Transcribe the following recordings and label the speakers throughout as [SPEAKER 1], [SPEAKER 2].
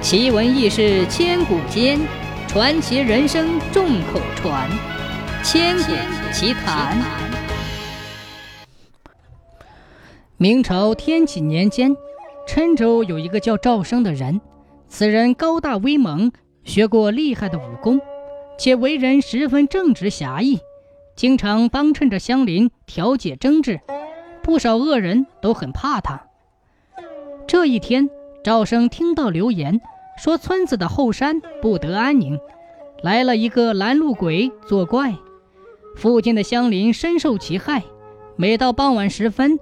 [SPEAKER 1] 奇闻异事千古间，传奇人生众口传。千古奇谈。明朝天启年间，郴州有一个叫赵生的人，此人高大威猛，学过厉害的武功，且为人十分正直侠义，经常帮衬着乡邻调解争执，不少恶人都很怕他。这一天。赵生听到流言，说村子的后山不得安宁，来了一个拦路鬼作怪，附近的乡邻深受其害。每到傍晚时分，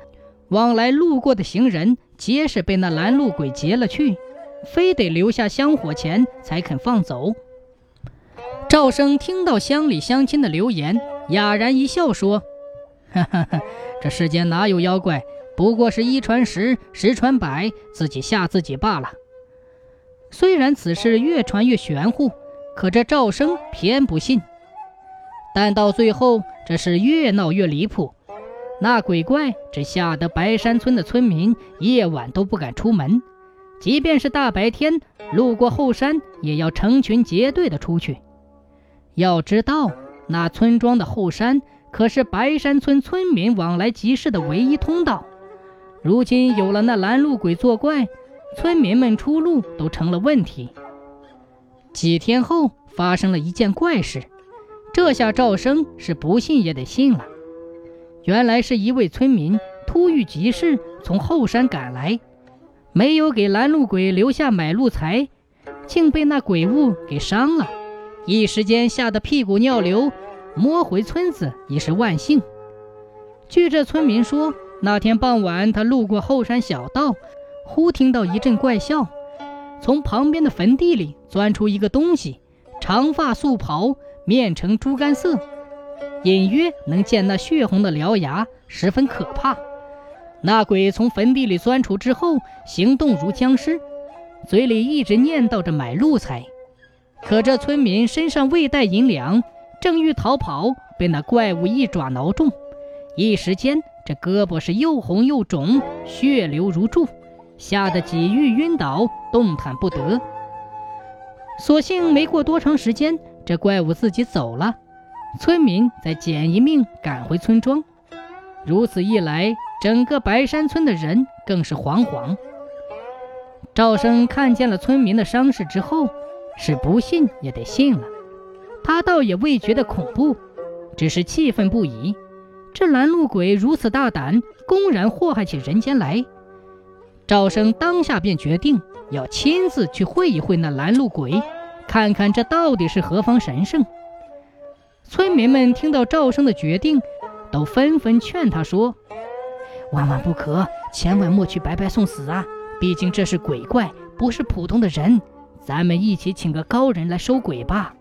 [SPEAKER 1] 往来路过的行人皆是被那拦路鬼劫了去，非得留下香火钱才肯放走。赵生听到乡里乡亲的流言，哑然一笑说：“ 哈哈哈，这世间哪有妖怪？”不过是一传十，十传百，自己吓自己罢了。虽然此事越传越玄乎，可这赵生偏不信。但到最后，这事越闹越离谱，那鬼怪只吓得白山村的村民夜晚都不敢出门，即便是大白天路过后山，也要成群结队的出去。要知道，那村庄的后山可是白山村村民往来集市的唯一通道。如今有了那拦路鬼作怪，村民们出路都成了问题。几天后发生了一件怪事，这下赵生是不信也得信了。原来是一位村民突遇急事从后山赶来，没有给拦路鬼留下买路财，竟被那鬼物给伤了，一时间吓得屁股尿流，摸回村子已是万幸。据这村民说。那天傍晚，他路过后山小道，忽听到一阵怪笑，从旁边的坟地里钻出一个东西，长发素袍，面呈猪肝色，隐约能见那血红的獠牙，十分可怕。那鬼从坟地里钻出之后，行动如僵尸，嘴里一直念叨着买路财。可这村民身上未带银两，正欲逃跑，被那怪物一爪挠中，一时间。这胳膊是又红又肿，血流如注，吓得几欲晕倒，动弹不得。所幸没过多长时间，这怪物自己走了，村民再捡一命赶回村庄。如此一来，整个白山村的人更是惶惶。赵生看见了村民的伤势之后，是不信也得信了。他倒也未觉得恐怖，只是气愤不已。这拦路鬼如此大胆，公然祸害起人间来。赵生当下便决定要亲自去会一会那拦路鬼，看看这到底是何方神圣。村民们听到赵生的决定，都纷纷劝他说：“万万不可，千万莫去白白送死啊！毕竟这是鬼怪，不是普通的人。咱们一起请个高人来收鬼吧。”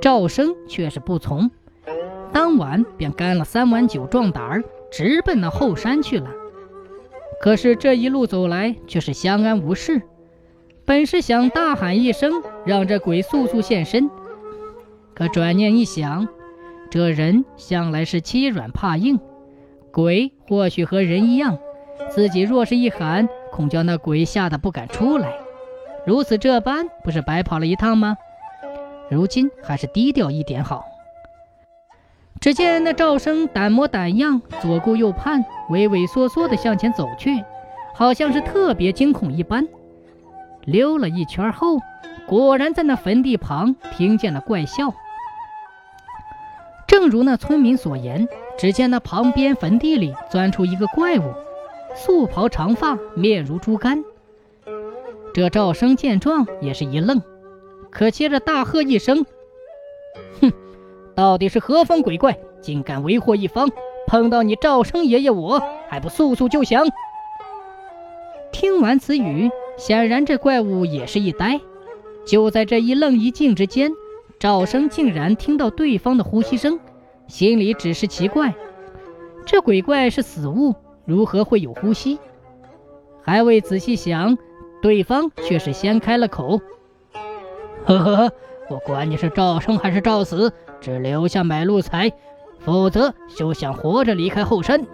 [SPEAKER 1] 赵生却是不从。当晚便干了三碗酒壮胆儿，直奔那后山去了。可是这一路走来却是相安无事。本是想大喊一声，让这鬼速速现身，可转念一想，这人向来是欺软怕硬，鬼或许和人一样，自己若是一喊，恐叫那鬼吓得不敢出来。如此这般，不是白跑了一趟吗？如今还是低调一点好。只见那赵生胆模胆样，左顾右盼，畏畏缩缩地向前走去，好像是特别惊恐一般。溜了一圈后，果然在那坟地旁听见了怪笑。正如那村民所言，只见那旁边坟地里钻出一个怪物，素袍长发，面如猪肝。这赵生见状也是一愣，可接着大喝一声：“哼！”到底是何方鬼怪，竟敢为祸一方？碰到你赵生爷爷，我还不速速就降！听完此语，显然这怪物也是一呆。就在这一愣一静之间，赵生竟然听到对方的呼吸声，心里只是奇怪：这鬼怪是死物，如何会有呼吸？还未仔细想，对方却是先开了口：“呵呵呵，我管你是赵生还是赵死。”只留下买路财，否则休想活着离开后山。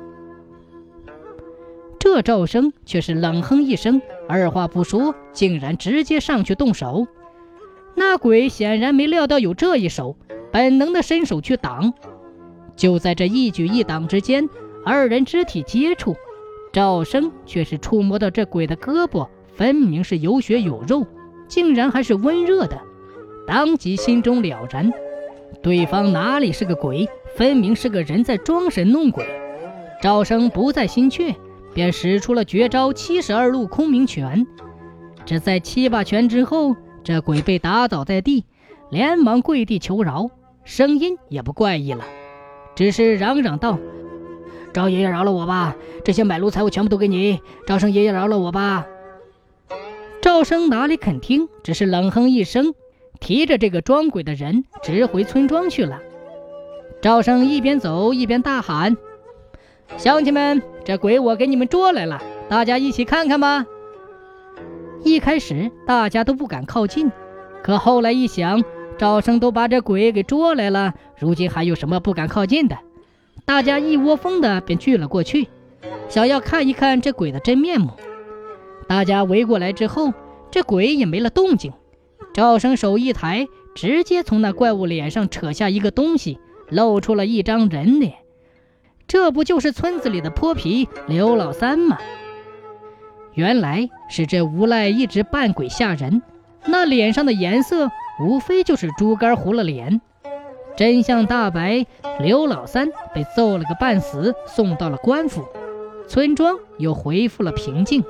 [SPEAKER 1] 这赵生却是冷哼一声，二话不说，竟然直接上去动手。那鬼显然没料到有这一手，本能的伸手去挡。就在这一举一挡之间，二人肢体接触，赵生却是触摸到这鬼的胳膊，分明是有血有肉，竟然还是温热的，当即心中了然，对方哪里是个鬼，分明是个人在装神弄鬼。赵生不再心怯，便使出了绝招七十二路空明拳。只在七八拳之后，这鬼被打倒在地，连忙跪地求饶，声音也不怪异了。只是嚷嚷道：“赵爷爷饶了我吧！这些买路财物全部都给你，赵生爷爷饶了我吧！”赵生哪里肯听，只是冷哼一声，提着这个装鬼的人直回村庄去了。赵生一边走一边大喊：“乡亲们，这鬼我给你们捉来了，大家一起看看吧！”一开始大家都不敢靠近，可后来一想。赵生都把这鬼给捉来了，如今还有什么不敢靠近的？大家一窝蜂的便聚了过去，想要看一看这鬼的真面目。大家围过来之后，这鬼也没了动静。赵生手一抬，直接从那怪物脸上扯下一个东西，露出了一张人脸。这不就是村子里的泼皮刘老三吗？原来是这无赖一直扮鬼吓人，那脸上的颜色。无非就是猪肝糊了脸，真相大白，刘老三被揍了个半死，送到了官府，村庄又恢复了平静。